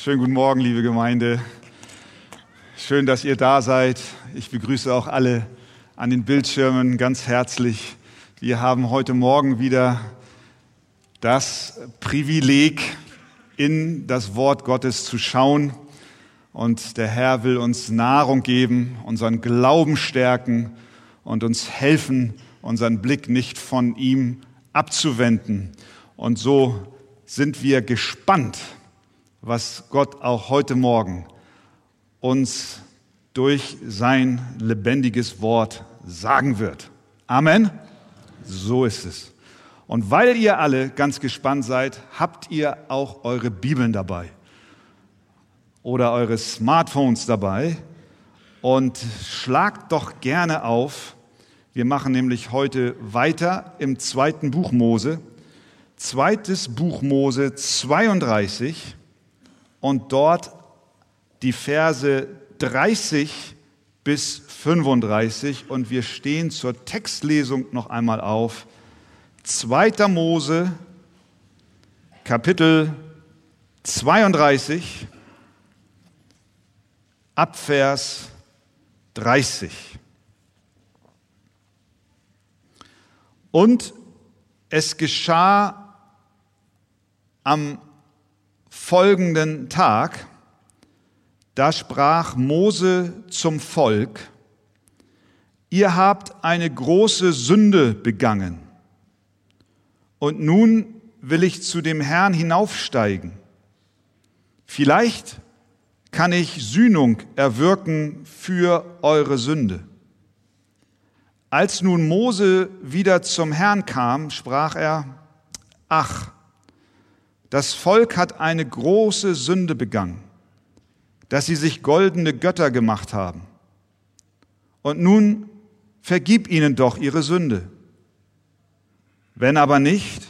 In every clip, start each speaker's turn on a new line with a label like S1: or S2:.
S1: Schönen guten Morgen, liebe Gemeinde. Schön, dass ihr da seid. Ich begrüße auch alle an den Bildschirmen ganz herzlich. Wir haben heute Morgen wieder das Privileg, in das Wort Gottes zu schauen. Und der Herr will uns Nahrung geben, unseren Glauben stärken und uns helfen, unseren Blick nicht von ihm abzuwenden. Und so sind wir gespannt, was Gott auch heute Morgen uns durch sein lebendiges Wort sagen wird. Amen. So ist es. Und weil ihr alle ganz gespannt seid, habt ihr auch eure Bibeln dabei oder eure Smartphones dabei und schlagt doch gerne auf. Wir machen nämlich heute weiter im zweiten Buch Mose. Zweites Buch Mose 32 und dort die Verse 30 bis 35 und wir stehen zur Textlesung noch einmal auf. 2. Mose, Kapitel 32, Abvers 30. Und es geschah am folgenden Tag, da sprach Mose zum Volk, ihr habt eine große Sünde begangen. Und nun will ich zu dem Herrn hinaufsteigen. Vielleicht kann ich Sühnung erwirken für eure Sünde. Als nun Mose wieder zum Herrn kam, sprach er, ach, das Volk hat eine große Sünde begangen, dass sie sich goldene Götter gemacht haben. Und nun vergib ihnen doch ihre Sünde. Wenn aber nicht,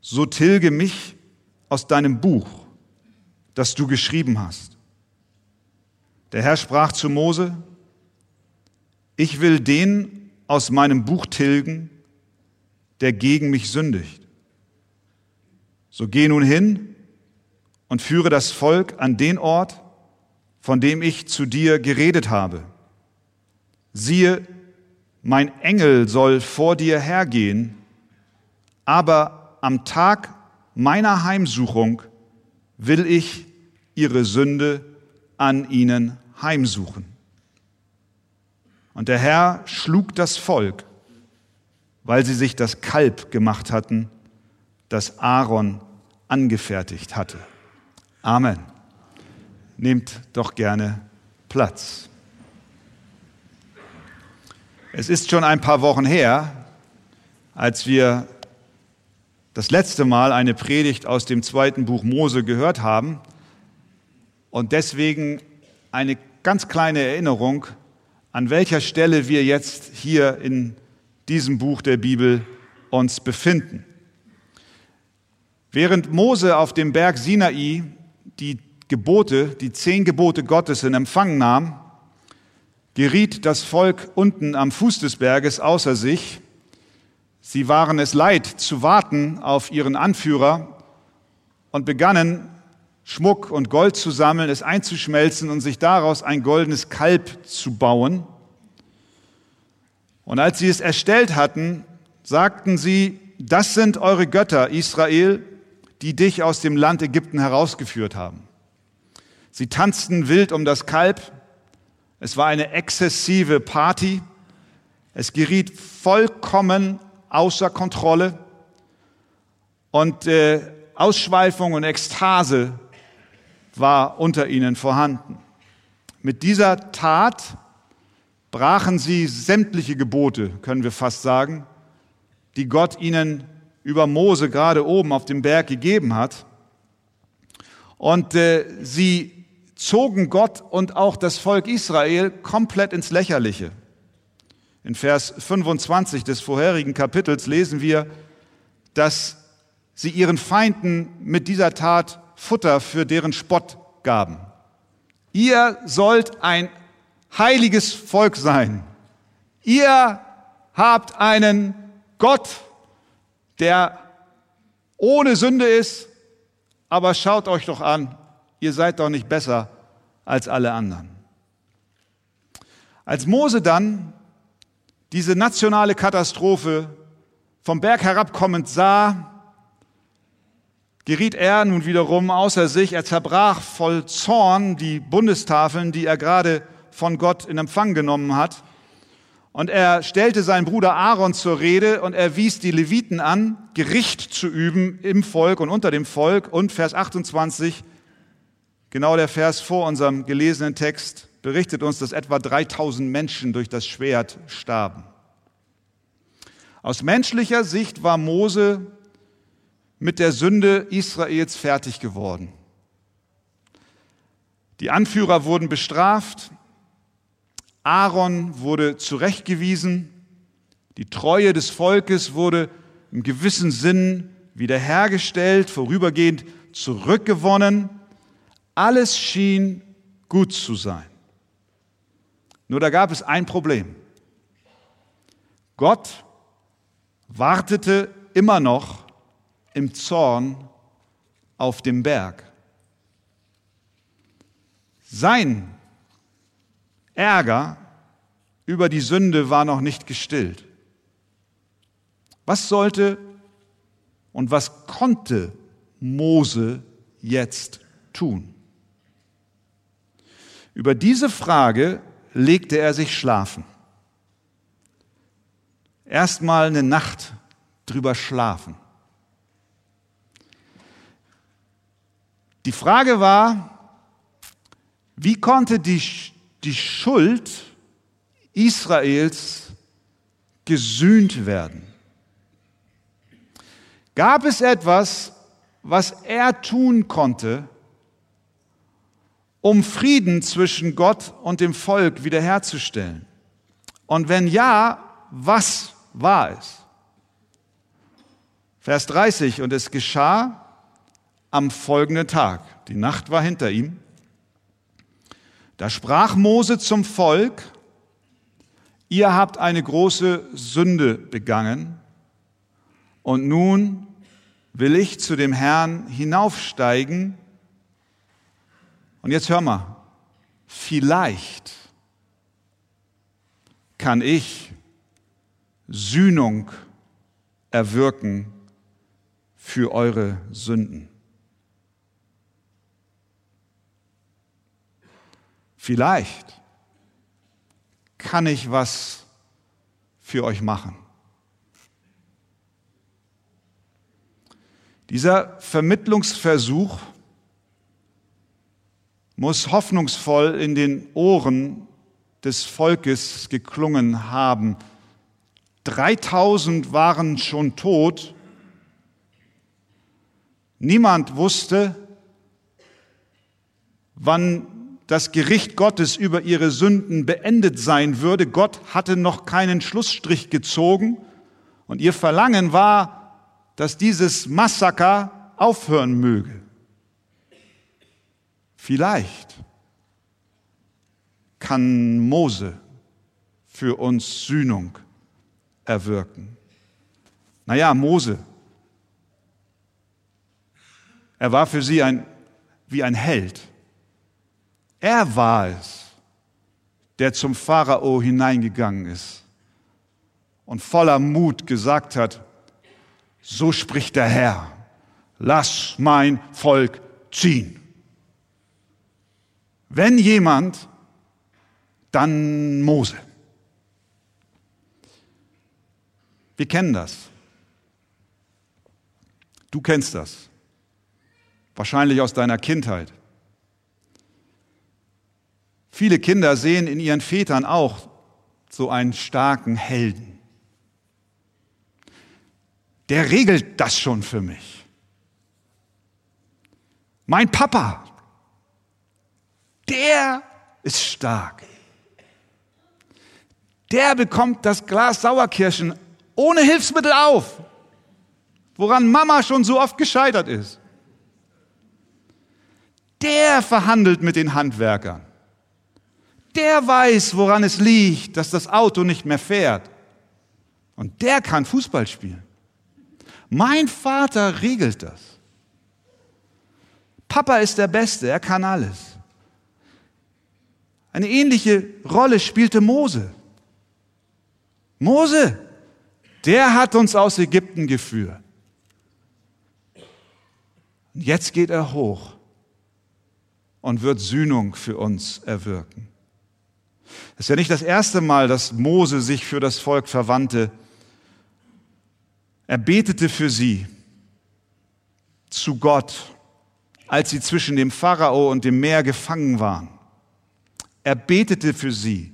S1: so tilge mich aus deinem Buch, das du geschrieben hast. Der Herr sprach zu Mose, ich will den aus meinem Buch tilgen, der gegen mich sündigt. So geh nun hin und führe das Volk an den Ort, von dem ich zu dir geredet habe. Siehe, mein Engel soll vor dir hergehen, aber am Tag meiner Heimsuchung will ich ihre Sünde an ihnen heimsuchen. Und der Herr schlug das Volk, weil sie sich das Kalb gemacht hatten, das Aaron angefertigt hatte. Amen. Nehmt doch gerne Platz. Es ist schon ein paar Wochen her, als wir das letzte Mal eine Predigt aus dem zweiten Buch Mose gehört haben und deswegen eine ganz kleine Erinnerung, an welcher Stelle wir jetzt hier in diesem Buch der Bibel uns befinden. Während Mose auf dem Berg Sinai die Gebote, die zehn Gebote Gottes in Empfang nahm, geriet das Volk unten am Fuß des Berges außer sich. Sie waren es leid zu warten auf ihren Anführer und begannen Schmuck und Gold zu sammeln, es einzuschmelzen und sich daraus ein goldenes Kalb zu bauen. Und als sie es erstellt hatten, sagten sie, das sind eure Götter, Israel, die dich aus dem Land Ägypten herausgeführt haben. Sie tanzten wild um das Kalb. Es war eine exzessive Party. Es geriet vollkommen außer Kontrolle. Und äh, Ausschweifung und Ekstase war unter ihnen vorhanden. Mit dieser Tat brachen sie sämtliche Gebote, können wir fast sagen, die Gott ihnen über Mose gerade oben auf dem Berg gegeben hat. Und äh, sie zogen Gott und auch das Volk Israel komplett ins Lächerliche. In Vers 25 des vorherigen Kapitels lesen wir, dass sie ihren Feinden mit dieser Tat Futter für deren Spott gaben. Ihr sollt ein heiliges Volk sein. Ihr habt einen Gott, der ohne Sünde ist, aber schaut euch doch an, ihr seid doch nicht besser als alle anderen. Als Mose dann diese nationale Katastrophe vom Berg herabkommend sah, geriet er nun wiederum außer sich. Er zerbrach voll Zorn die Bundestafeln, die er gerade von Gott in Empfang genommen hat. Und er stellte seinen Bruder Aaron zur Rede und er wies die Leviten an, Gericht zu üben im Volk und unter dem Volk. Und Vers 28, genau der Vers vor unserem gelesenen Text, berichtet uns, dass etwa 3000 Menschen durch das Schwert starben. Aus menschlicher Sicht war Mose mit der Sünde Israels fertig geworden. Die Anführer wurden bestraft, Aaron wurde zurechtgewiesen, die Treue des Volkes wurde im gewissen Sinn wiederhergestellt, vorübergehend zurückgewonnen. Alles schien gut zu sein. Nur da gab es ein Problem. Gott wartete immer noch im Zorn auf dem Berg. Sein Ärger über die Sünde war noch nicht gestillt. Was sollte und was konnte Mose jetzt tun? Über diese Frage legte er sich schlafen. Erstmal eine Nacht drüber schlafen. Die Frage war, wie konnte die, die Schuld Israels gesühnt werden? Gab es etwas, was er tun konnte, um Frieden zwischen Gott und dem Volk wiederherzustellen? Und wenn ja, was war es? Vers 30, und es geschah am folgenden Tag. Die Nacht war hinter ihm. Da sprach Mose zum Volk, ihr habt eine große Sünde begangen und nun will ich zu dem Herrn hinaufsteigen. Und jetzt hör mal, vielleicht kann ich Sühnung erwirken für eure Sünden. Vielleicht kann ich was für euch machen. Dieser Vermittlungsversuch muss hoffnungsvoll in den Ohren des Volkes geklungen haben. 3000 waren schon tot. Niemand wusste, wann das Gericht Gottes über ihre Sünden beendet sein würde. Gott hatte noch keinen Schlussstrich gezogen und ihr Verlangen war, dass dieses Massaker aufhören möge. Vielleicht kann Mose für uns Sühnung erwirken. Naja, Mose, er war für sie ein, wie ein Held. Er war es, der zum Pharao hineingegangen ist und voller Mut gesagt hat, so spricht der Herr, lass mein Volk ziehen. Wenn jemand, dann Mose. Wir kennen das. Du kennst das. Wahrscheinlich aus deiner Kindheit. Viele Kinder sehen in ihren Vätern auch so einen starken Helden. Der regelt das schon für mich. Mein Papa, der ist stark. Der bekommt das Glas Sauerkirschen ohne Hilfsmittel auf, woran Mama schon so oft gescheitert ist. Der verhandelt mit den Handwerkern der weiß, woran es liegt, dass das Auto nicht mehr fährt. Und der kann Fußball spielen. Mein Vater regelt das. Papa ist der Beste, er kann alles. Eine ähnliche Rolle spielte Mose. Mose, der hat uns aus Ägypten geführt. Und jetzt geht er hoch und wird Sühnung für uns erwirken. Es ist ja nicht das erste Mal, dass Mose sich für das Volk verwandte. Er betete für sie zu Gott, als sie zwischen dem Pharao und dem Meer gefangen waren. Er betete für sie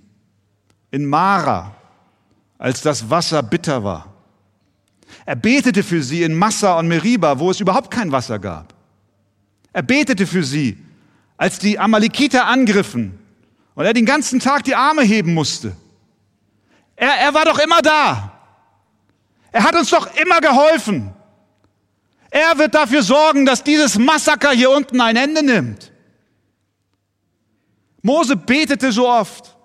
S1: in Mara, als das Wasser bitter war. Er betete für sie in Massa und Meriba, wo es überhaupt kein Wasser gab. Er betete für sie, als die Amalekiter angriffen und er den ganzen Tag die Arme heben musste. Er, er war doch immer da. Er hat uns doch immer geholfen. Er wird dafür sorgen, dass dieses Massaker hier unten ein Ende nimmt. Mose betete so oft.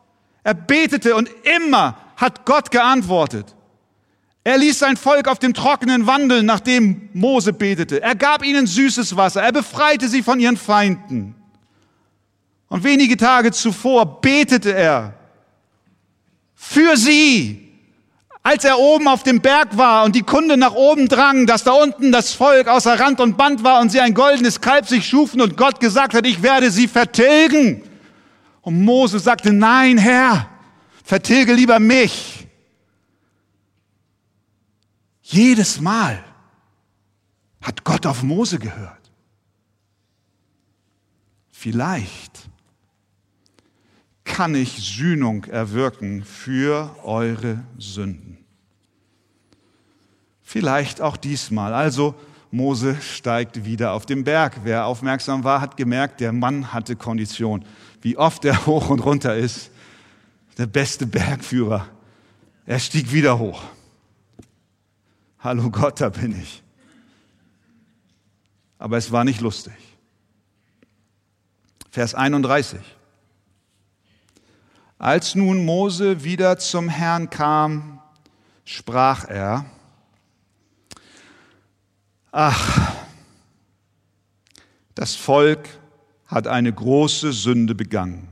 S1: Er betete und immer hat Gott geantwortet. Er ließ sein Volk auf dem Trockenen wandeln, nachdem Mose betete. Er gab ihnen süßes Wasser. Er befreite sie von ihren Feinden. Und wenige Tage zuvor betete er für sie, als er oben auf dem Berg war und die Kunde nach oben drang, dass da unten das Volk außer Rand und Band war und sie ein goldenes Kalb sich schufen und Gott gesagt hat, ich werde sie vertilgen. Und Mose sagte, nein, Herr, vertilge lieber mich. Jedes Mal hat Gott auf Mose gehört. Vielleicht kann ich Sühnung erwirken für eure Sünden. Vielleicht auch diesmal. Also Mose steigt wieder auf den Berg. Wer aufmerksam war, hat gemerkt, der Mann hatte Kondition. Wie oft er hoch und runter ist. Der beste Bergführer. Er stieg wieder hoch. Hallo Gott, da bin ich. Aber es war nicht lustig. Vers 31. Als nun Mose wieder zum Herrn kam, sprach er, ach, das Volk hat eine große Sünde begangen,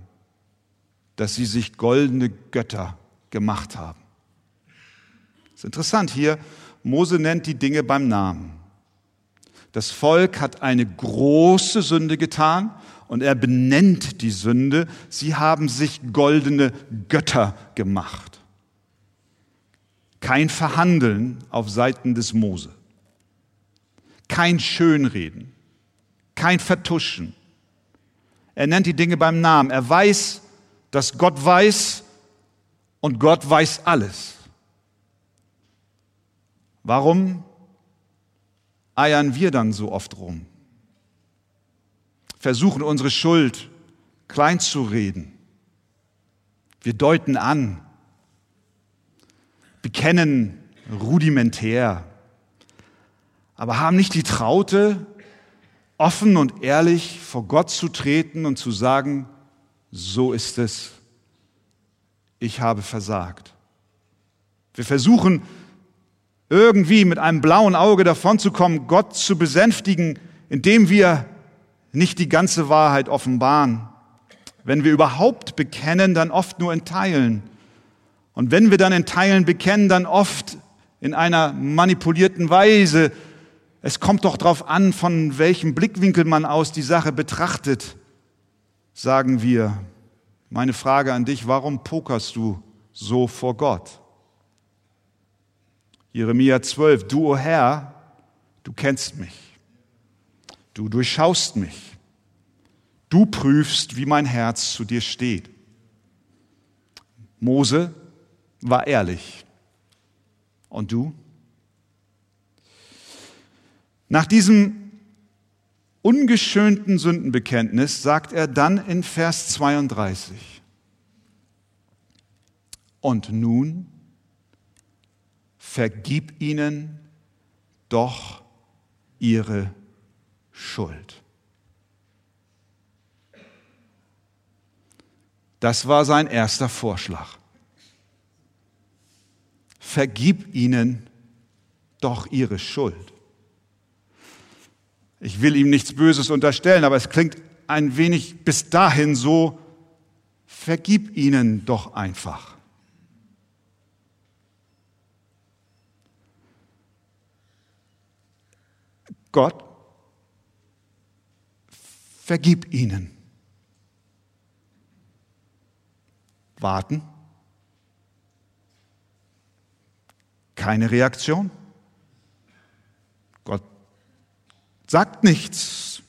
S1: dass sie sich goldene Götter gemacht haben. Das ist interessant hier, Mose nennt die Dinge beim Namen. Das Volk hat eine große Sünde getan und er benennt die Sünde. Sie haben sich goldene Götter gemacht. Kein Verhandeln auf Seiten des Mose. Kein Schönreden. Kein Vertuschen. Er nennt die Dinge beim Namen. Er weiß, dass Gott weiß und Gott weiß alles. Warum eiern wir dann so oft rum? versuchen unsere Schuld klein zu reden. Wir deuten an, bekennen rudimentär, aber haben nicht die Traute, offen und ehrlich vor Gott zu treten und zu sagen, so ist es, ich habe versagt. Wir versuchen irgendwie mit einem blauen Auge davonzukommen, Gott zu besänftigen, indem wir nicht die ganze Wahrheit offenbaren. Wenn wir überhaupt bekennen, dann oft nur in Teilen. Und wenn wir dann in Teilen bekennen, dann oft in einer manipulierten Weise. Es kommt doch darauf an, von welchem Blickwinkel man aus die Sache betrachtet, sagen wir. Meine Frage an dich, warum pokerst du so vor Gott? Jeremia 12, du, o oh Herr, du kennst mich. Du durchschaust mich. Du prüfst, wie mein Herz zu dir steht. Mose war ehrlich. Und du? Nach diesem ungeschönten Sündenbekenntnis sagt er dann in Vers 32, und nun vergib ihnen doch ihre Schuld. Das war sein erster Vorschlag. Vergib ihnen doch ihre Schuld. Ich will ihm nichts Böses unterstellen, aber es klingt ein wenig bis dahin so, vergib ihnen doch einfach. Gott, vergib ihnen. Warten. Keine Reaktion. Gott sagt nichts.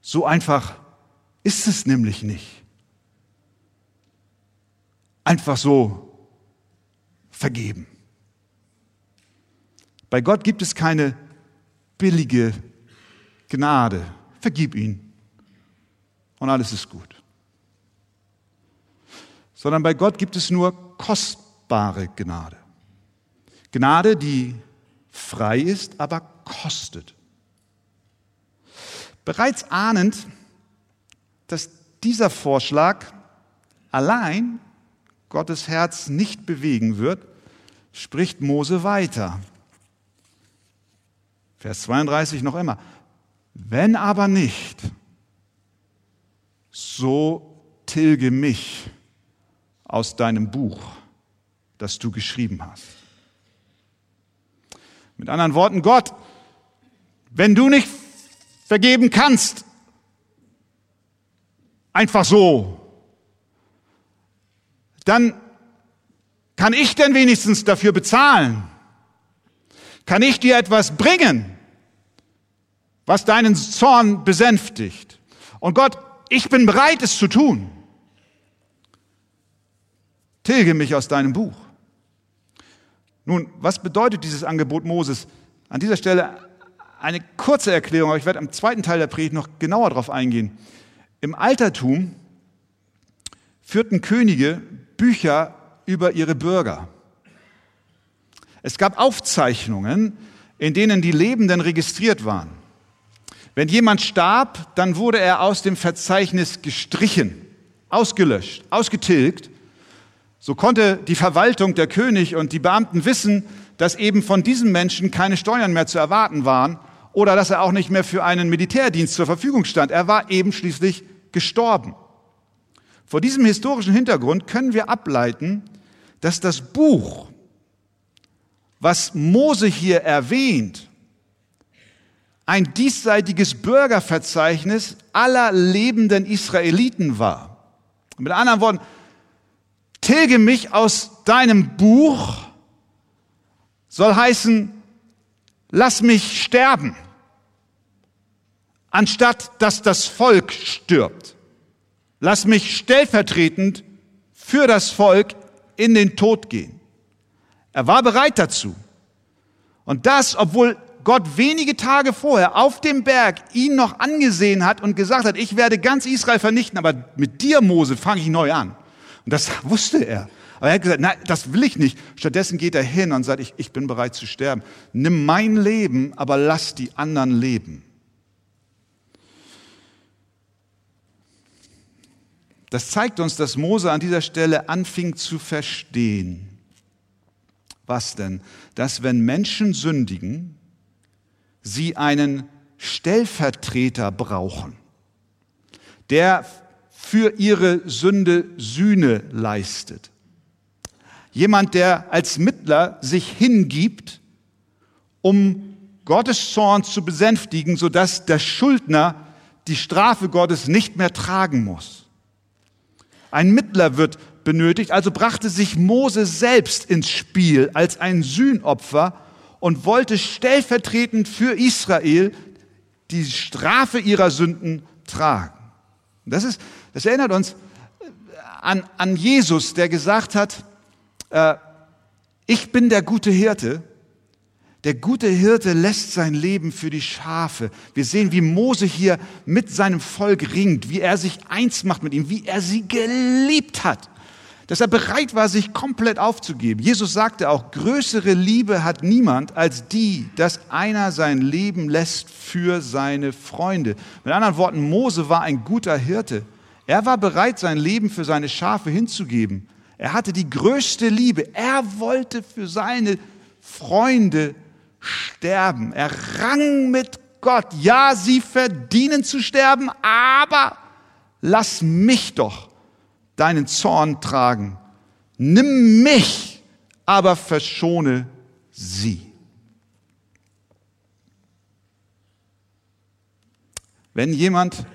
S1: So einfach ist es nämlich nicht. Einfach so vergeben. Bei Gott gibt es keine billige Gnade. Vergib ihn und alles ist gut. Sondern bei Gott gibt es nur kostbare Gnade. Gnade, die frei ist, aber kostet. Bereits ahnend, dass dieser Vorschlag allein Gottes Herz nicht bewegen wird, spricht Mose weiter. Vers 32 noch immer. Wenn aber nicht, so tilge mich aus deinem Buch, das du geschrieben hast. Mit anderen Worten, Gott, wenn du nicht vergeben kannst, einfach so, dann kann ich denn wenigstens dafür bezahlen? Kann ich dir etwas bringen? Was deinen Zorn besänftigt. Und Gott, ich bin bereit, es zu tun. Tilge mich aus deinem Buch. Nun, was bedeutet dieses Angebot Moses? An dieser Stelle eine kurze Erklärung, aber ich werde am zweiten Teil der Predigt noch genauer darauf eingehen. Im Altertum führten Könige Bücher über ihre Bürger. Es gab Aufzeichnungen, in denen die Lebenden registriert waren. Wenn jemand starb, dann wurde er aus dem Verzeichnis gestrichen, ausgelöscht, ausgetilgt. So konnte die Verwaltung, der König und die Beamten wissen, dass eben von diesem Menschen keine Steuern mehr zu erwarten waren oder dass er auch nicht mehr für einen Militärdienst zur Verfügung stand. Er war eben schließlich gestorben. Vor diesem historischen Hintergrund können wir ableiten, dass das Buch, was Mose hier erwähnt, ein diesseitiges Bürgerverzeichnis aller lebenden Israeliten war. Mit anderen Worten, tilge mich aus deinem Buch soll heißen, lass mich sterben, anstatt dass das Volk stirbt. Lass mich stellvertretend für das Volk in den Tod gehen. Er war bereit dazu. Und das, obwohl Gott wenige Tage vorher auf dem Berg ihn noch angesehen hat und gesagt hat, ich werde ganz Israel vernichten, aber mit dir, Mose, fange ich neu an. Und das wusste er. Aber er hat gesagt, nein, das will ich nicht. Stattdessen geht er hin und sagt, ich, ich bin bereit zu sterben. Nimm mein Leben, aber lass die anderen leben. Das zeigt uns, dass Mose an dieser Stelle anfing zu verstehen. Was denn? Dass wenn Menschen sündigen, sie einen Stellvertreter brauchen, der für ihre Sünde Sühne leistet. Jemand, der als Mittler sich hingibt, um Gottes Zorn zu besänftigen, sodass der Schuldner die Strafe Gottes nicht mehr tragen muss. Ein Mittler wird benötigt, also brachte sich Mose selbst ins Spiel als ein Sühnopfer, und wollte stellvertretend für Israel die Strafe ihrer Sünden tragen. Das, ist, das erinnert uns an, an Jesus, der gesagt hat, äh, ich bin der gute Hirte. Der gute Hirte lässt sein Leben für die Schafe. Wir sehen, wie Mose hier mit seinem Volk ringt, wie er sich eins macht mit ihm, wie er sie geliebt hat dass er bereit war, sich komplett aufzugeben. Jesus sagte auch, größere Liebe hat niemand als die, dass einer sein Leben lässt für seine Freunde. Mit anderen Worten, Mose war ein guter Hirte. Er war bereit, sein Leben für seine Schafe hinzugeben. Er hatte die größte Liebe. Er wollte für seine Freunde sterben. Er rang mit Gott. Ja, sie verdienen zu sterben, aber lass mich doch deinen Zorn tragen. Nimm mich, aber verschone sie. Wenn jemand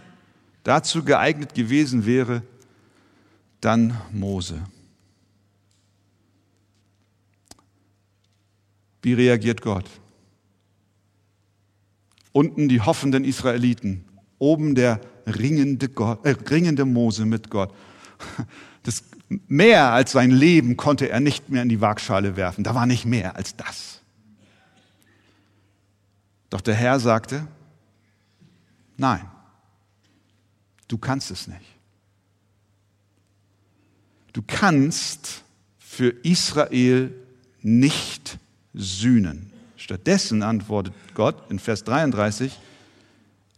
S1: dazu geeignet gewesen wäre, dann Mose. Wie reagiert Gott? Unten die hoffenden Israeliten, oben der ringende, Gott, äh, ringende Mose mit Gott. Das, mehr als sein Leben konnte er nicht mehr in die Waagschale werfen. Da war nicht mehr als das. Doch der Herr sagte, nein, du kannst es nicht. Du kannst für Israel nicht sühnen. Stattdessen antwortet Gott in Vers 33,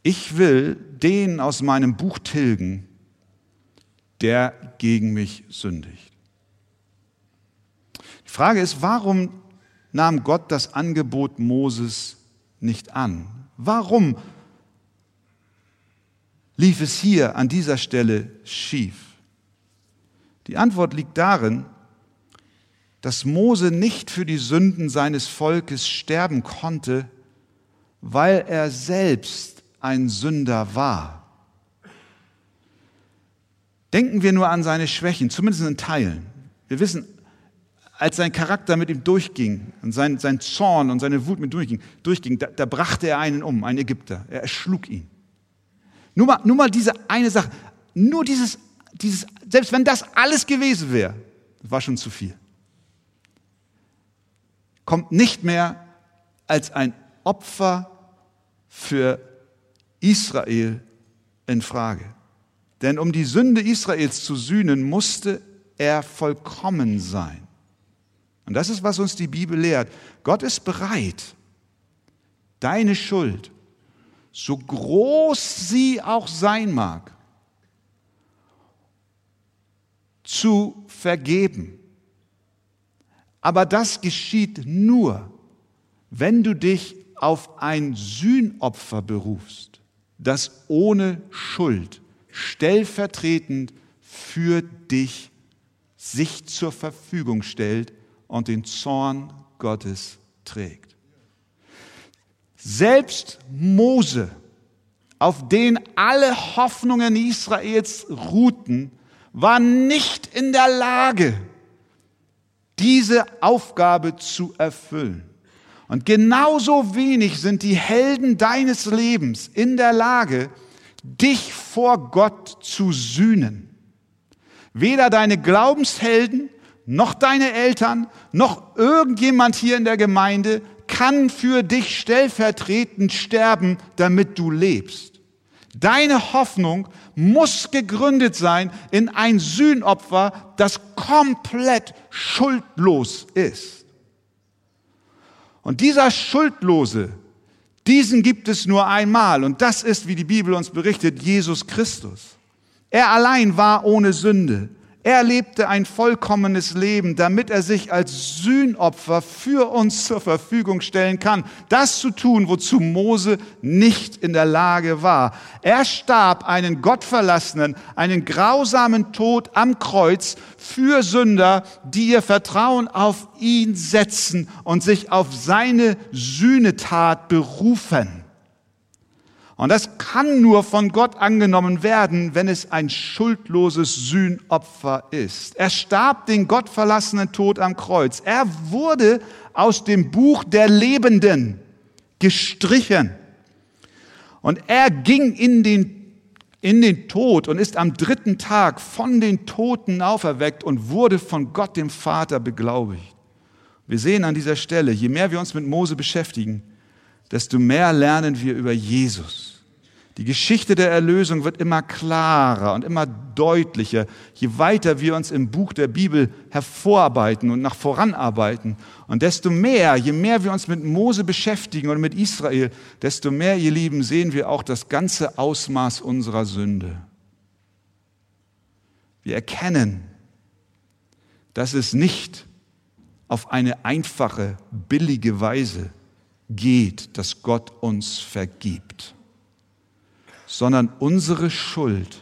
S1: ich will den aus meinem Buch tilgen, der gegen mich sündigt. Die Frage ist, warum nahm Gott das Angebot Moses nicht an? Warum lief es hier an dieser Stelle schief? Die Antwort liegt darin, dass Mose nicht für die Sünden seines Volkes sterben konnte, weil er selbst ein Sünder war. Denken wir nur an seine Schwächen, zumindest in Teilen. Wir wissen, als sein Charakter mit ihm durchging und sein, sein Zorn und seine Wut mit durchging, durchging da, da brachte er einen um, einen Ägypter. Er erschlug ihn. Nur mal, nur mal diese eine Sache, nur dieses, dieses, selbst wenn das alles gewesen wäre, war schon zu viel kommt nicht mehr als ein Opfer für Israel in Frage. Denn um die Sünde Israels zu sühnen, musste er vollkommen sein. Und das ist, was uns die Bibel lehrt. Gott ist bereit, deine Schuld, so groß sie auch sein mag, zu vergeben aber das geschieht nur, wenn du dich auf ein Sühnopfer berufst, das ohne Schuld stellvertretend für dich sich zur Verfügung stellt und den Zorn Gottes trägt. Selbst Mose, auf den alle Hoffnungen Israels ruhten, war nicht in der Lage, diese Aufgabe zu erfüllen. Und genauso wenig sind die Helden deines Lebens in der Lage, dich vor Gott zu sühnen. Weder deine Glaubenshelden, noch deine Eltern, noch irgendjemand hier in der Gemeinde kann für dich stellvertretend sterben, damit du lebst. Deine Hoffnung muss gegründet sein in ein Sühnopfer, das komplett schuldlos ist. Und dieser Schuldlose, diesen gibt es nur einmal. Und das ist, wie die Bibel uns berichtet, Jesus Christus. Er allein war ohne Sünde. Er lebte ein vollkommenes Leben, damit er sich als Sühnopfer für uns zur Verfügung stellen kann. Das zu tun, wozu Mose nicht in der Lage war. Er starb einen gottverlassenen, einen grausamen Tod am Kreuz für Sünder, die ihr Vertrauen auf ihn setzen und sich auf seine Sühnetat berufen. Und das kann nur von Gott angenommen werden, wenn es ein schuldloses Sühnopfer ist. Er starb den gottverlassenen Tod am Kreuz. Er wurde aus dem Buch der Lebenden gestrichen. Und er ging in den, in den Tod und ist am dritten Tag von den Toten auferweckt und wurde von Gott dem Vater beglaubigt. Wir sehen an dieser Stelle, je mehr wir uns mit Mose beschäftigen, desto mehr lernen wir über Jesus. Die Geschichte der Erlösung wird immer klarer und immer deutlicher, je weiter wir uns im Buch der Bibel hervorarbeiten und nach voranarbeiten. Und desto mehr, je mehr wir uns mit Mose beschäftigen und mit Israel, desto mehr, ihr Lieben, sehen wir auch das ganze Ausmaß unserer Sünde. Wir erkennen, dass es nicht auf eine einfache, billige Weise geht, dass Gott uns vergibt, sondern unsere Schuld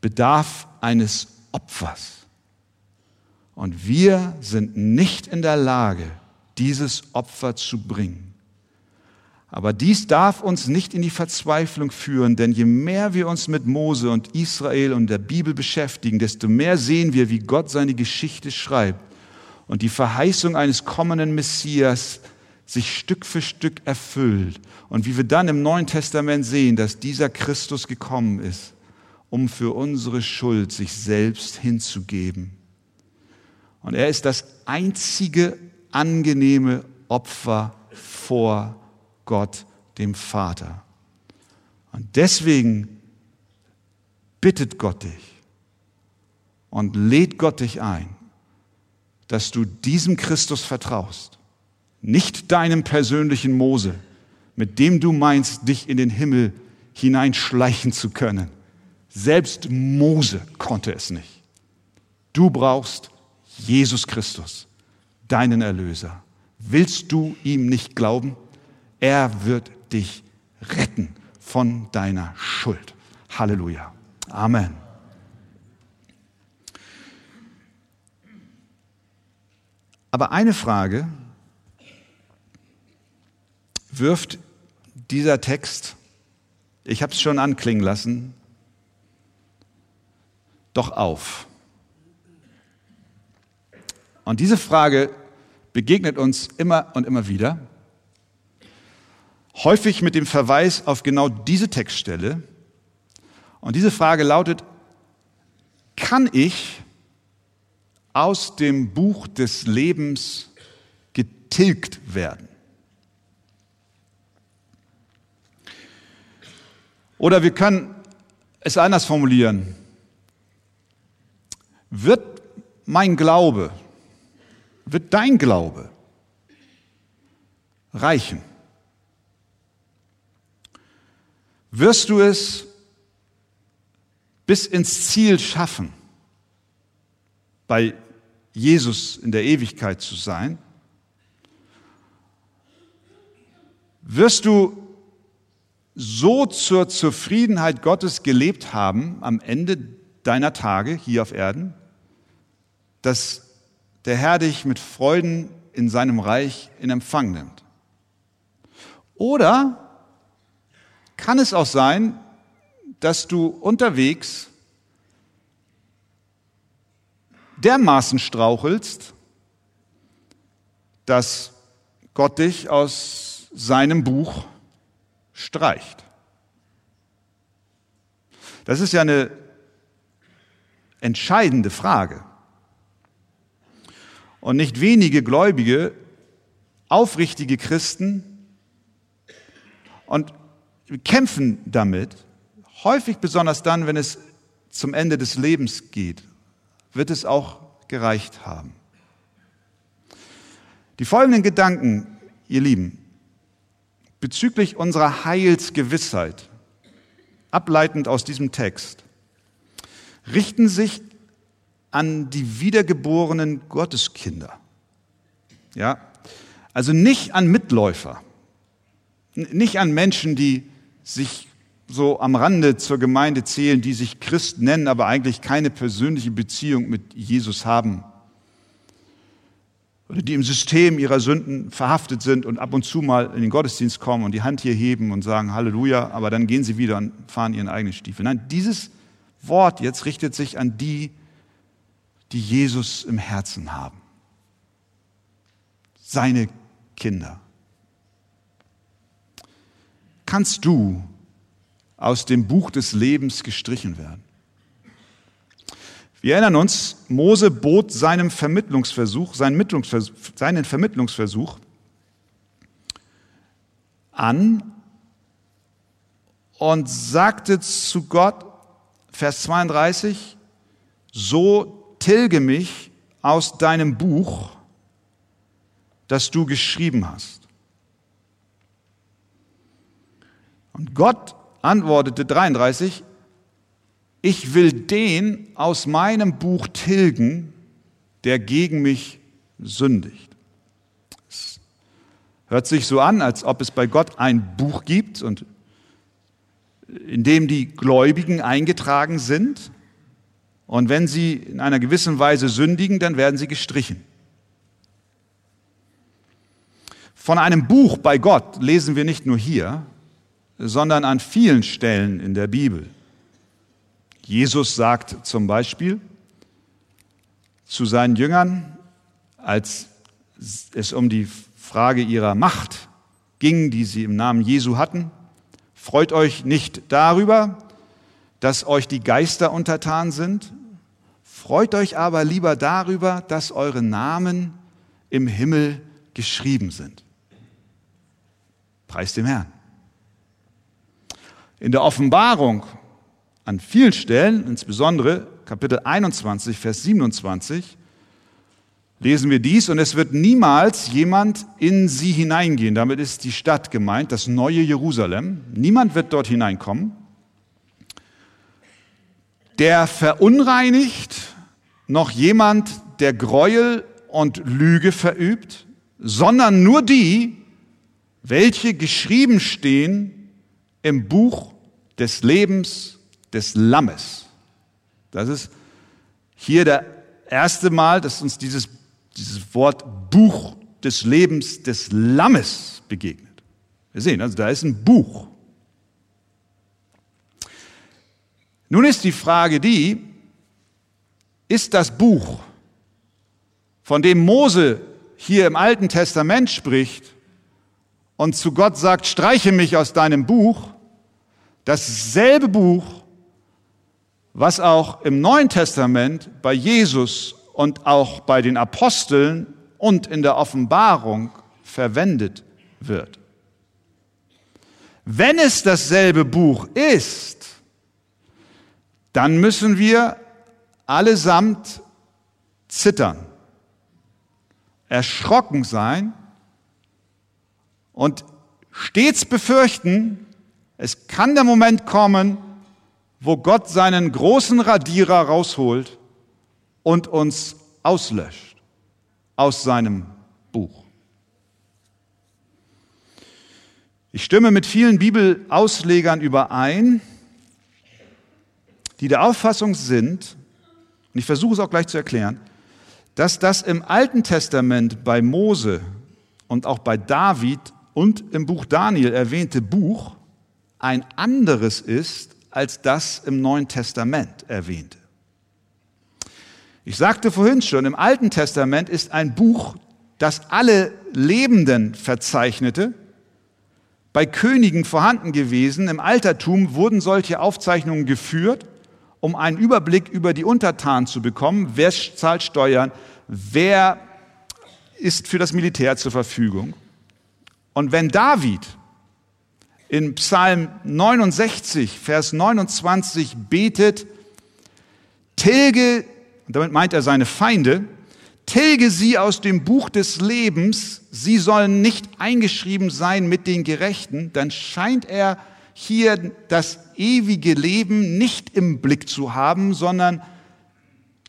S1: bedarf eines Opfers. Und wir sind nicht in der Lage, dieses Opfer zu bringen. Aber dies darf uns nicht in die Verzweiflung führen, denn je mehr wir uns mit Mose und Israel und der Bibel beschäftigen, desto mehr sehen wir, wie Gott seine Geschichte schreibt und die Verheißung eines kommenden Messias sich Stück für Stück erfüllt. Und wie wir dann im Neuen Testament sehen, dass dieser Christus gekommen ist, um für unsere Schuld sich selbst hinzugeben. Und er ist das einzige angenehme Opfer vor Gott, dem Vater. Und deswegen bittet Gott dich und lädt Gott dich ein, dass du diesem Christus vertraust, nicht deinem persönlichen Mose, mit dem du meinst, dich in den Himmel hineinschleichen zu können. Selbst Mose konnte es nicht. Du brauchst Jesus Christus, deinen Erlöser. Willst du ihm nicht glauben? Er wird dich retten von deiner Schuld. Halleluja. Amen. Aber eine Frage wirft dieser Text, ich habe es schon anklingen lassen, doch auf. Und diese Frage begegnet uns immer und immer wieder, häufig mit dem Verweis auf genau diese Textstelle. Und diese Frage lautet, kann ich aus dem Buch des Lebens getilgt werden? Oder wir können es anders formulieren. Wird mein Glaube, wird dein Glaube reichen? Wirst du es bis ins Ziel schaffen, bei Jesus in der Ewigkeit zu sein? Wirst du so zur Zufriedenheit Gottes gelebt haben am Ende deiner Tage hier auf Erden, dass der Herr dich mit Freuden in seinem Reich in Empfang nimmt. Oder kann es auch sein, dass du unterwegs dermaßen strauchelst, dass Gott dich aus seinem Buch streicht. Das ist ja eine entscheidende Frage. Und nicht wenige Gläubige, aufrichtige Christen und kämpfen damit, häufig besonders dann, wenn es zum Ende des Lebens geht, wird es auch gereicht haben. Die folgenden Gedanken, ihr Lieben, bezüglich unserer Heilsgewissheit, ableitend aus diesem Text, richten sich an die wiedergeborenen Gotteskinder. Ja, also nicht an Mitläufer, nicht an Menschen, die sich so am Rande zur Gemeinde zählen, die sich Christ nennen, aber eigentlich keine persönliche Beziehung mit Jesus haben. Oder die im System ihrer Sünden verhaftet sind und ab und zu mal in den Gottesdienst kommen und die Hand hier heben und sagen Halleluja, aber dann gehen sie wieder und fahren ihren eigenen Stiefel. Nein, dieses Wort jetzt richtet sich an die, die Jesus im Herzen haben. Seine Kinder. Kannst du aus dem Buch des Lebens gestrichen werden? Wir erinnern uns, Mose bot seinem Vermittlungsversuch, seinen, seinen Vermittlungsversuch an und sagte zu Gott, Vers 32, so tilge mich aus deinem Buch, das du geschrieben hast. Und Gott antwortete 33, ich will den aus meinem Buch tilgen, der gegen mich sündigt. Hört sich so an, als ob es bei Gott ein Buch gibt und in dem die Gläubigen eingetragen sind. Und wenn sie in einer gewissen Weise sündigen, dann werden sie gestrichen. Von einem Buch bei Gott lesen wir nicht nur hier, sondern an vielen Stellen in der Bibel. Jesus sagt zum Beispiel zu seinen Jüngern, als es um die Frage ihrer Macht ging, die sie im Namen Jesu hatten, freut euch nicht darüber, dass euch die Geister untertan sind, freut euch aber lieber darüber, dass eure Namen im Himmel geschrieben sind. Preis dem Herrn. In der Offenbarung an vielen Stellen, insbesondere Kapitel 21, Vers 27, lesen wir dies und es wird niemals jemand in sie hineingehen. Damit ist die Stadt gemeint, das neue Jerusalem. Niemand wird dort hineinkommen, der verunreinigt, noch jemand, der Gräuel und Lüge verübt, sondern nur die, welche geschrieben stehen im Buch des Lebens des Lammes. Das ist hier der erste Mal, dass uns dieses, dieses Wort Buch des Lebens des Lammes begegnet. Wir sehen, also da ist ein Buch. Nun ist die Frage die, ist das Buch, von dem Mose hier im Alten Testament spricht, und zu Gott sagt, streiche mich aus deinem Buch, dasselbe Buch, was auch im Neuen Testament bei Jesus und auch bei den Aposteln und in der Offenbarung verwendet wird. Wenn es dasselbe Buch ist, dann müssen wir allesamt zittern, erschrocken sein und stets befürchten, es kann der Moment kommen, wo Gott seinen großen Radierer rausholt und uns auslöscht aus seinem Buch. Ich stimme mit vielen Bibelauslegern überein, die der Auffassung sind, und ich versuche es auch gleich zu erklären, dass das im Alten Testament bei Mose und auch bei David und im Buch Daniel erwähnte Buch ein anderes ist als das im Neuen Testament erwähnte. Ich sagte vorhin schon, im Alten Testament ist ein Buch, das alle Lebenden verzeichnete, bei Königen vorhanden gewesen. Im Altertum wurden solche Aufzeichnungen geführt, um einen Überblick über die Untertanen zu bekommen. Wer zahlt Steuern? Wer ist für das Militär zur Verfügung? Und wenn David in Psalm 69, Vers 29 betet, tilge, damit meint er seine Feinde, tilge sie aus dem Buch des Lebens, sie sollen nicht eingeschrieben sein mit den Gerechten, dann scheint er hier das ewige Leben nicht im Blick zu haben, sondern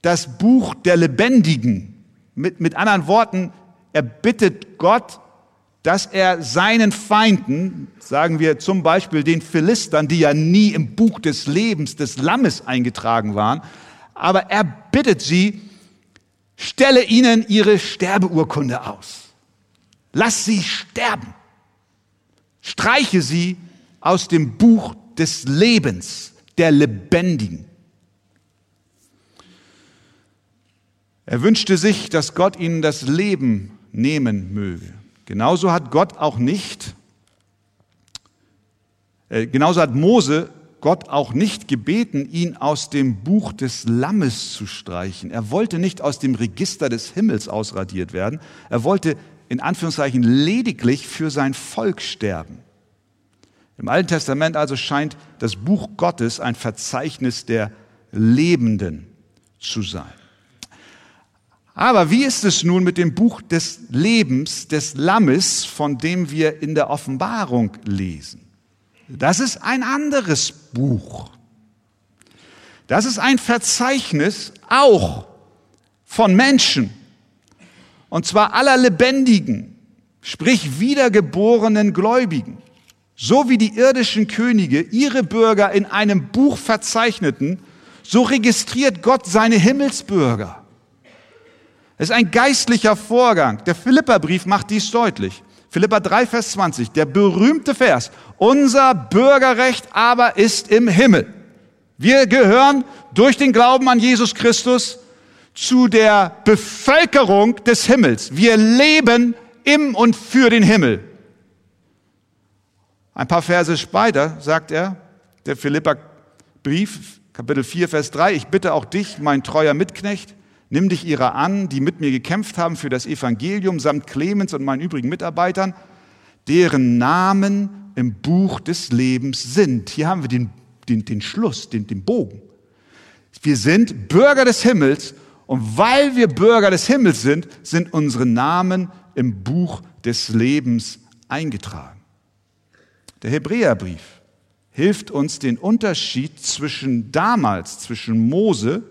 S1: das Buch der Lebendigen. Mit, mit anderen Worten, er bittet Gott, dass er seinen Feinden, sagen wir zum Beispiel den Philistern, die ja nie im Buch des Lebens des Lammes eingetragen waren, aber er bittet sie, stelle ihnen ihre Sterbeurkunde aus. Lass sie sterben. Streiche sie aus dem Buch des Lebens, der Lebendigen. Er wünschte sich, dass Gott ihnen das Leben nehmen möge. Genauso hat Gott auch nicht, äh, genauso hat Mose Gott auch nicht gebeten, ihn aus dem Buch des Lammes zu streichen. Er wollte nicht aus dem Register des Himmels ausradiert werden. Er wollte in Anführungszeichen lediglich für sein Volk sterben. Im Alten Testament also scheint das Buch Gottes ein Verzeichnis der Lebenden zu sein. Aber wie ist es nun mit dem Buch des Lebens des Lammes, von dem wir in der Offenbarung lesen? Das ist ein anderes Buch. Das ist ein Verzeichnis auch von Menschen. Und zwar aller Lebendigen. sprich wiedergeborenen Gläubigen, so wie die irdischen Könige ihre Bürger in einem Buch verzeichneten, so registriert Gott seine Himmelsbürger. Es ist ein geistlicher Vorgang. Der Philipperbrief macht dies deutlich. Philippa 3, Vers 20, der berühmte Vers. Unser Bürgerrecht aber ist im Himmel. Wir gehören durch den Glauben an Jesus Christus zu der Bevölkerung des Himmels. Wir leben im und für den Himmel. Ein paar Verse später sagt er, der Philippa-Brief, Kapitel 4, Vers 3, ich bitte auch dich, mein treuer Mitknecht, nimm dich ihrer an, die mit mir gekämpft haben für das Evangelium, samt Clemens und meinen übrigen Mitarbeitern, deren Namen im Buch des Lebens sind. Hier haben wir den, den, den Schluss, den, den Bogen. Wir sind Bürger des Himmels und weil wir Bürger des Himmels sind, sind unsere Namen im Buch des Lebens eingetragen. Der Hebräerbrief hilft uns, den Unterschied zwischen damals, zwischen Mose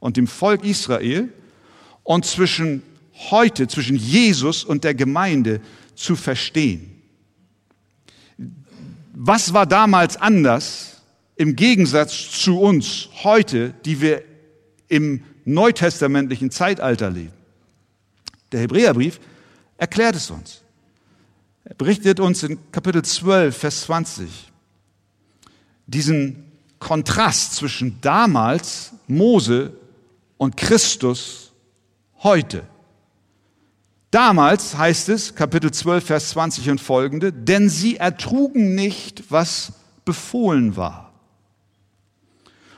S1: und dem Volk Israel und zwischen heute, zwischen Jesus und der Gemeinde zu verstehen. Was war damals anders im Gegensatz zu uns heute, die wir im neutestamentlichen Zeitalter leben? Der Hebräerbrief erklärt es uns. Er berichtet uns in Kapitel 12, Vers 20 diesen Kontrast zwischen damals Mose und Christus heute. Damals heißt es, Kapitel 12, Vers 20 und folgende, denn sie ertrugen nicht, was befohlen war.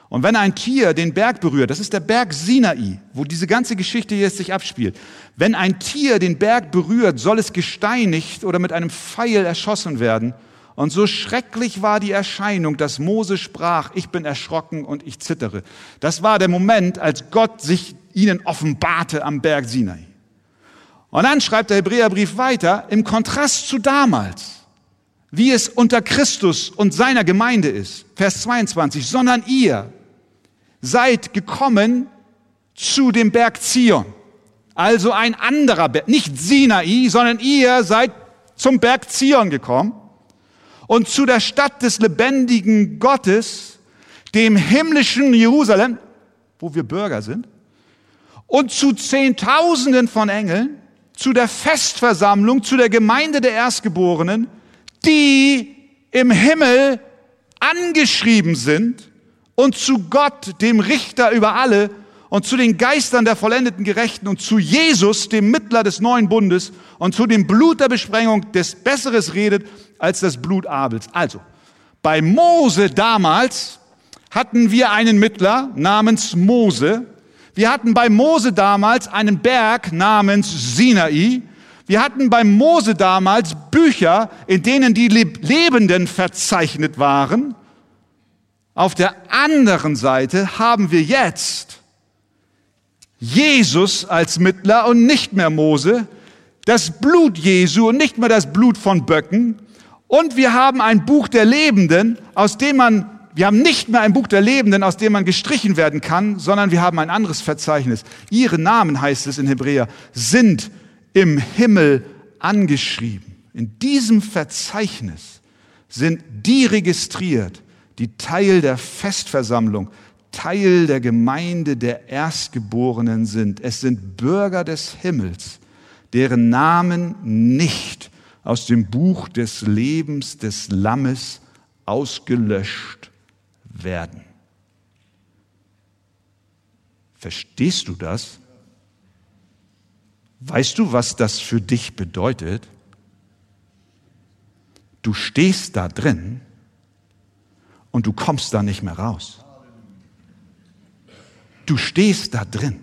S1: Und wenn ein Tier den Berg berührt, das ist der Berg Sinai, wo diese ganze Geschichte jetzt sich abspielt. Wenn ein Tier den Berg berührt, soll es gesteinigt oder mit einem Pfeil erschossen werden. Und so schrecklich war die Erscheinung, dass Mose sprach, ich bin erschrocken und ich zittere. Das war der Moment, als Gott sich ihnen offenbarte am Berg Sinai. Und dann schreibt der Hebräerbrief weiter, im Kontrast zu damals, wie es unter Christus und seiner Gemeinde ist. Vers 22, sondern ihr, seid gekommen zu dem Berg Zion. Also ein anderer Berg, nicht Sinai, sondern ihr seid zum Berg Zion gekommen und zu der Stadt des lebendigen Gottes, dem himmlischen Jerusalem, wo wir Bürger sind, und zu Zehntausenden von Engeln, zu der Festversammlung, zu der Gemeinde der Erstgeborenen, die im Himmel angeschrieben sind und zu Gott, dem Richter über alle, und zu den Geistern der vollendeten Gerechten und zu Jesus, dem Mittler des neuen Bundes und zu dem Blut der Besprengung, des Besseres redet als das Blut Abels. Also, bei Mose damals hatten wir einen Mittler namens Mose. Wir hatten bei Mose damals einen Berg namens Sinai. Wir hatten bei Mose damals Bücher, in denen die Lebenden verzeichnet waren. Auf der anderen Seite haben wir jetzt Jesus als Mittler und nicht mehr Mose, das Blut Jesu und nicht mehr das Blut von Böcken. Und wir haben ein Buch der Lebenden, aus dem man, wir haben nicht mehr ein Buch der Lebenden, aus dem man gestrichen werden kann, sondern wir haben ein anderes Verzeichnis. Ihre Namen, heißt es in Hebräer, sind im Himmel angeschrieben. In diesem Verzeichnis sind die registriert, die Teil der Festversammlung, Teil der Gemeinde der Erstgeborenen sind. Es sind Bürger des Himmels, deren Namen nicht aus dem Buch des Lebens des Lammes ausgelöscht werden. Verstehst du das? Weißt du, was das für dich bedeutet? Du stehst da drin und du kommst da nicht mehr raus. Du stehst da drin.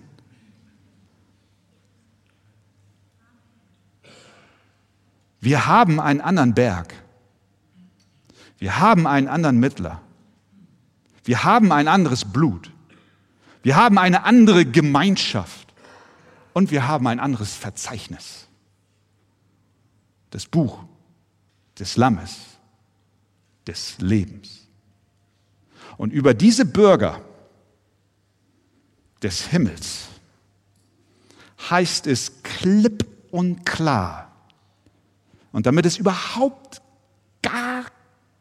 S1: Wir haben einen anderen Berg. Wir haben einen anderen Mittler. Wir haben ein anderes Blut. Wir haben eine andere Gemeinschaft. Und wir haben ein anderes Verzeichnis. Das Buch des Lammes, des Lebens. Und über diese Bürger des Himmels heißt es klipp und klar, Und damit es überhaupt gar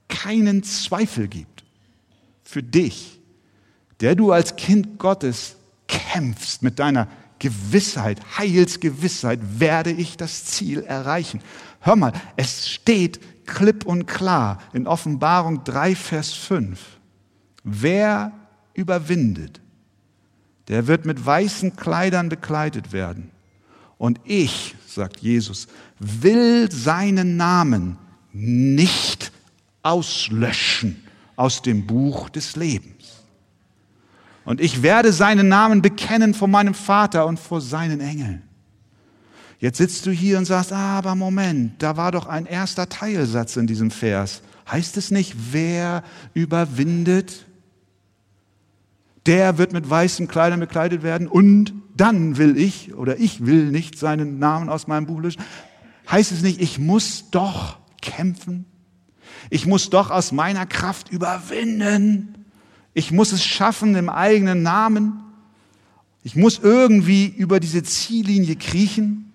S1: keinen Zweifel gibt für dich, der du als Kind Gottes kämpfst mit deiner Gewissheit, Heilsgewissheit, werde ich das Ziel erreichen. Hör mal, es steht klipp und klar in Offenbarung 3, Vers 5. Wer überwindet, der wird mit weißen Kleidern bekleidet werden. Und ich, sagt Jesus, will seinen Namen nicht auslöschen aus dem Buch des Lebens. Und ich werde seinen Namen bekennen vor meinem Vater und vor seinen Engeln. Jetzt sitzt du hier und sagst, aber Moment, da war doch ein erster Teilsatz in diesem Vers. Heißt es nicht, wer überwindet? Der wird mit weißen Kleidern bekleidet werden und dann will ich oder ich will nicht seinen Namen aus meinem Buch löschen. Heißt es nicht, ich muss doch kämpfen? Ich muss doch aus meiner Kraft überwinden? Ich muss es schaffen im eigenen Namen? Ich muss irgendwie über diese Ziellinie kriechen?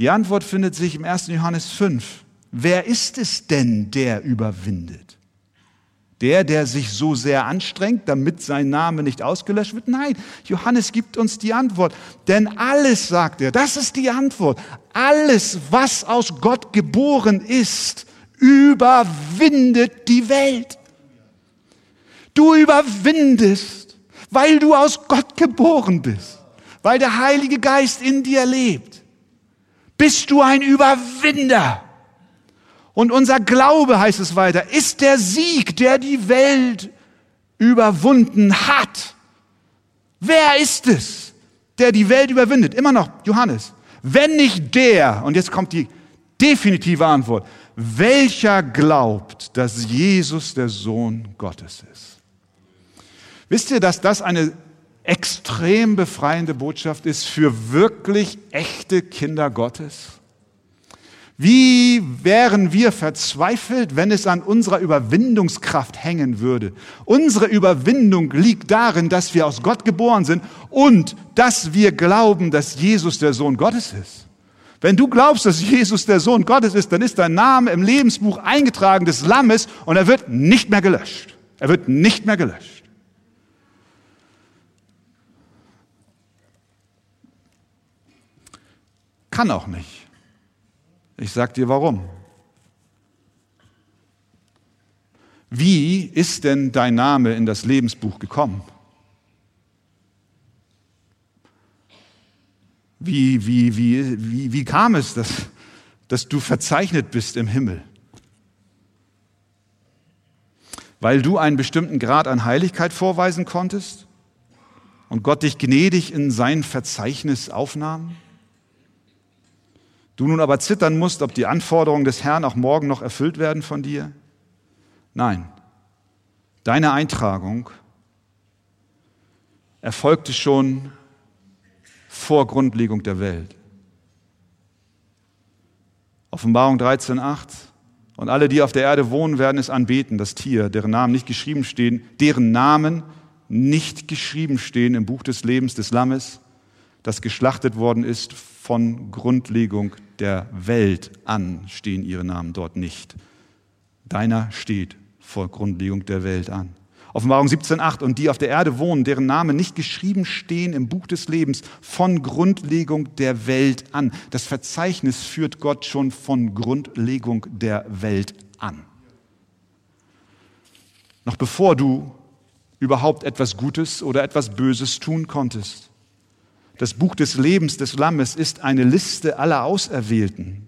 S1: Die Antwort findet sich im 1. Johannes 5. Wer ist es denn, der überwindet? Der, der sich so sehr anstrengt, damit sein Name nicht ausgelöscht wird? Nein, Johannes gibt uns die Antwort. Denn alles, sagt er, das ist die Antwort. Alles, was aus Gott geboren ist, überwindet die Welt. Du überwindest, weil du aus Gott geboren bist, weil der Heilige Geist in dir lebt bist du ein Überwinder. Und unser Glaube, heißt es weiter, ist der Sieg, der die Welt überwunden hat. Wer ist es, der die Welt überwindet? Immer noch Johannes. Wenn nicht der, und jetzt kommt die definitive Antwort, welcher glaubt, dass Jesus der Sohn Gottes ist? Wisst ihr, dass das eine extrem befreiende Botschaft ist für wirklich echte Kinder Gottes? Wie wären wir verzweifelt, wenn es an unserer Überwindungskraft hängen würde? Unsere Überwindung liegt darin, dass wir aus Gott geboren sind und dass wir glauben, dass Jesus der Sohn Gottes ist. Wenn du glaubst, dass Jesus der Sohn Gottes ist, dann ist dein Name im Lebensbuch eingetragen des Lammes und er wird nicht mehr gelöscht. Er wird nicht mehr gelöscht. Kann auch nicht. Ich sag dir warum. Wie ist denn dein Name in das Lebensbuch gekommen? Wie, wie, wie, wie, wie kam es, dass, dass du verzeichnet bist im Himmel? Weil du einen bestimmten Grad an Heiligkeit vorweisen konntest und Gott dich gnädig in sein Verzeichnis aufnahm? Du nun aber zittern musst, ob die Anforderungen des Herrn auch morgen noch erfüllt werden von dir? Nein, deine Eintragung erfolgte schon vor Grundlegung der Welt. Offenbarung 13.8 und alle, die auf der Erde wohnen, werden es anbeten, das Tier, deren Namen nicht geschrieben stehen, deren Namen nicht geschrieben stehen im Buch des Lebens des Lammes, das geschlachtet worden ist von Grundlegung der Welt an stehen ihre Namen dort nicht. Deiner steht vor Grundlegung der Welt an. Offenbarung 17.8 und die auf der Erde wohnen, deren Namen nicht geschrieben stehen im Buch des Lebens von Grundlegung der Welt an. Das Verzeichnis führt Gott schon von Grundlegung der Welt an. Noch bevor du überhaupt etwas Gutes oder etwas Böses tun konntest. Das Buch des Lebens des Lammes ist eine Liste aller Auserwählten,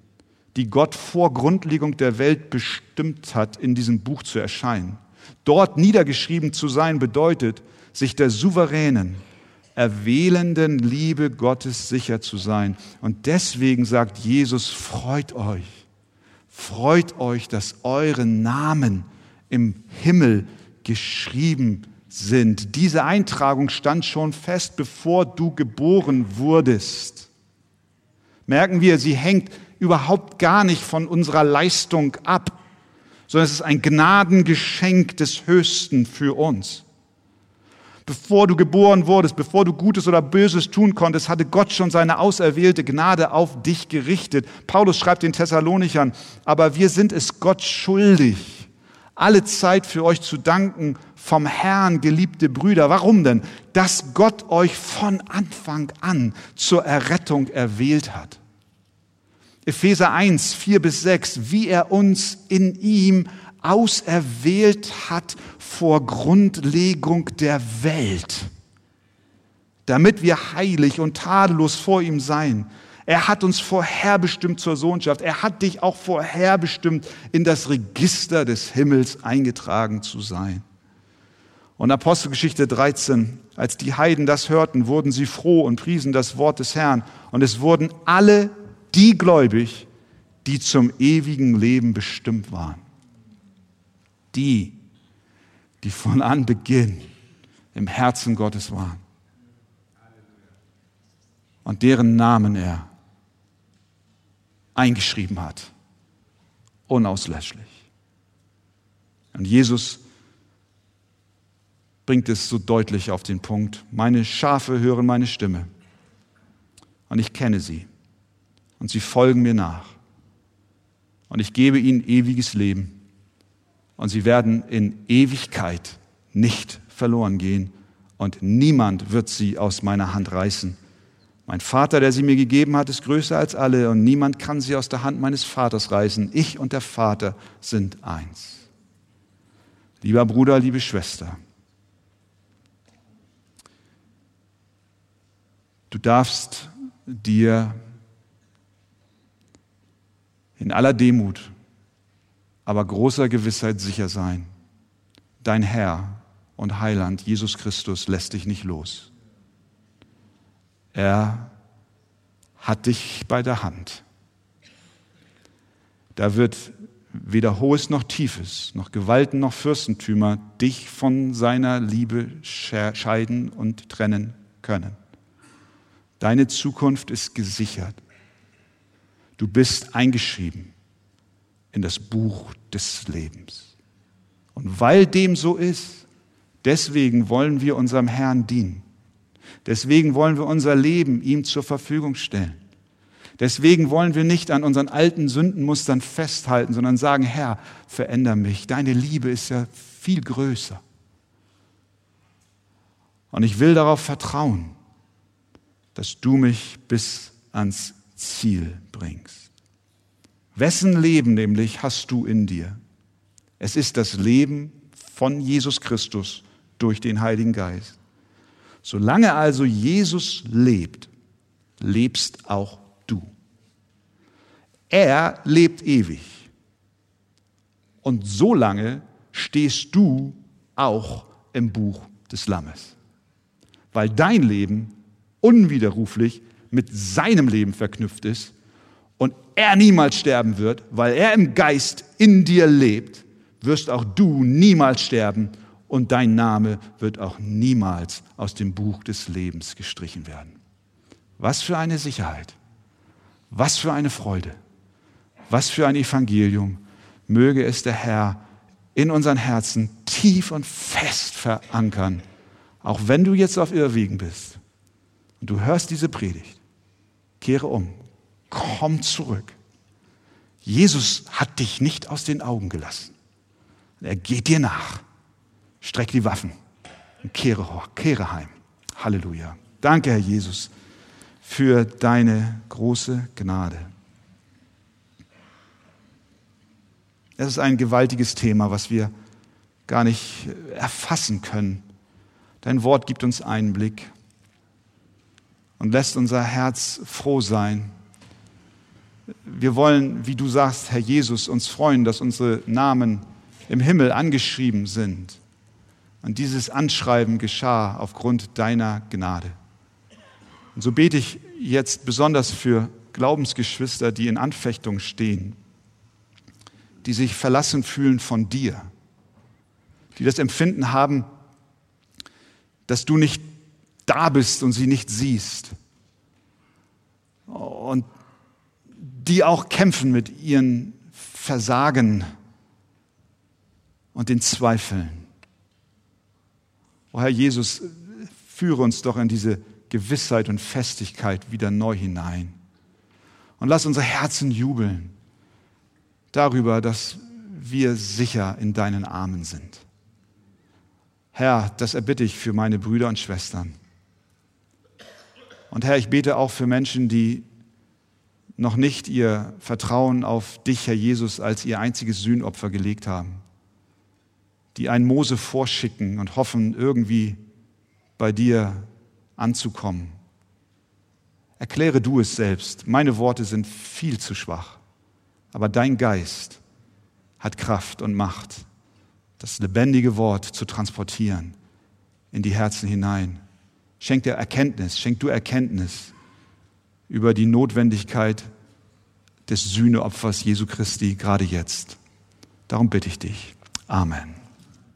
S1: die Gott vor Grundlegung der Welt bestimmt hat, in diesem Buch zu erscheinen. Dort niedergeschrieben zu sein bedeutet, sich der souveränen, erwählenden Liebe Gottes sicher zu sein. Und deswegen sagt Jesus, freut euch, freut euch, dass eure Namen im Himmel geschrieben sind. Diese Eintragung stand schon fest, bevor du geboren wurdest. Merken wir, sie hängt überhaupt gar nicht von unserer Leistung ab, sondern es ist ein Gnadengeschenk des Höchsten für uns. Bevor du geboren wurdest, bevor du Gutes oder Böses tun konntest, hatte Gott schon seine auserwählte Gnade auf dich gerichtet. Paulus schreibt den Thessalonichern, aber wir sind es Gott schuldig, alle Zeit für euch zu danken, vom Herrn geliebte Brüder. Warum denn? Dass Gott euch von Anfang an zur Errettung erwählt hat. Epheser 1, 4 bis 6, wie er uns in ihm auserwählt hat vor Grundlegung der Welt, damit wir heilig und tadellos vor ihm seien. Er hat uns vorherbestimmt zur Sohnschaft. Er hat dich auch vorherbestimmt, in das Register des Himmels eingetragen zu sein. Und Apostelgeschichte 13, als die Heiden das hörten, wurden sie froh und priesen das Wort des Herrn. Und es wurden alle die gläubig, die zum ewigen Leben bestimmt waren die, die von Anbeginn im Herzen Gottes waren und deren Namen er eingeschrieben hat, unauslöschlich. Und Jesus bringt es so deutlich auf den Punkt, meine Schafe hören meine Stimme und ich kenne sie und sie folgen mir nach und ich gebe ihnen ewiges Leben und sie werden in Ewigkeit nicht verloren gehen und niemand wird sie aus meiner Hand reißen. Mein Vater, der sie mir gegeben hat, ist größer als alle und niemand kann sie aus der Hand meines Vaters reißen. Ich und der Vater sind eins. Lieber Bruder, liebe Schwester, du darfst dir in aller Demut aber großer Gewissheit sicher sein. Dein Herr und Heiland Jesus Christus lässt dich nicht los. Er hat dich bei der Hand. Da wird weder Hohes noch Tiefes, noch Gewalten noch Fürstentümer dich von seiner Liebe scheiden und trennen können. Deine Zukunft ist gesichert. Du bist eingeschrieben in das Buch des Lebens. Und weil dem so ist, deswegen wollen wir unserem Herrn dienen. Deswegen wollen wir unser Leben ihm zur Verfügung stellen. Deswegen wollen wir nicht an unseren alten Sündenmustern festhalten, sondern sagen, Herr, veränder mich. Deine Liebe ist ja viel größer. Und ich will darauf vertrauen, dass du mich bis ans Ziel bringst. Wessen Leben nämlich hast du in dir? Es ist das Leben von Jesus Christus durch den Heiligen Geist. Solange also Jesus lebt, lebst auch du. Er lebt ewig. Und solange stehst du auch im Buch des Lammes. Weil dein Leben unwiderruflich mit seinem Leben verknüpft ist und er niemals sterben wird, weil er im Geist in dir lebt, wirst auch du niemals sterben und dein Name wird auch niemals aus dem Buch des Lebens gestrichen werden. Was für eine Sicherheit, was für eine Freude, was für ein Evangelium. Möge es der Herr in unseren Herzen tief und fest verankern, auch wenn du jetzt auf Irrwegen bist und du hörst diese Predigt. Kehre um, komm zurück. Jesus hat dich nicht aus den Augen gelassen. Er geht dir nach. Streck die Waffen und kehre, kehre heim. Halleluja. Danke, Herr Jesus, für deine große Gnade. Es ist ein gewaltiges Thema, was wir gar nicht erfassen können. Dein Wort gibt uns Einblick und lässt unser Herz froh sein wir wollen, wie du sagst, Herr Jesus, uns freuen, dass unsere Namen im Himmel angeschrieben sind. Und dieses Anschreiben geschah aufgrund deiner Gnade. Und so bete ich jetzt besonders für Glaubensgeschwister, die in Anfechtung stehen, die sich verlassen fühlen von dir, die das Empfinden haben, dass du nicht da bist und sie nicht siehst. Und die auch kämpfen mit ihren Versagen und den Zweifeln. O Herr Jesus, führe uns doch in diese Gewissheit und Festigkeit wieder neu hinein. Und lass unsere Herzen jubeln darüber, dass wir sicher in deinen Armen sind. Herr, das erbitte ich für meine Brüder und Schwestern. Und Herr, ich bete auch für Menschen, die noch nicht ihr Vertrauen auf dich, Herr Jesus, als ihr einziges Sühnopfer gelegt haben, die einen Mose vorschicken und hoffen, irgendwie bei dir anzukommen. Erkläre du es selbst. Meine Worte sind viel zu schwach, aber dein Geist hat Kraft und Macht, das lebendige Wort zu transportieren in die Herzen hinein. Schenk dir Erkenntnis, schenk du Erkenntnis über die Notwendigkeit des Sühneopfers Jesu Christi gerade jetzt. Darum bitte ich dich. Amen.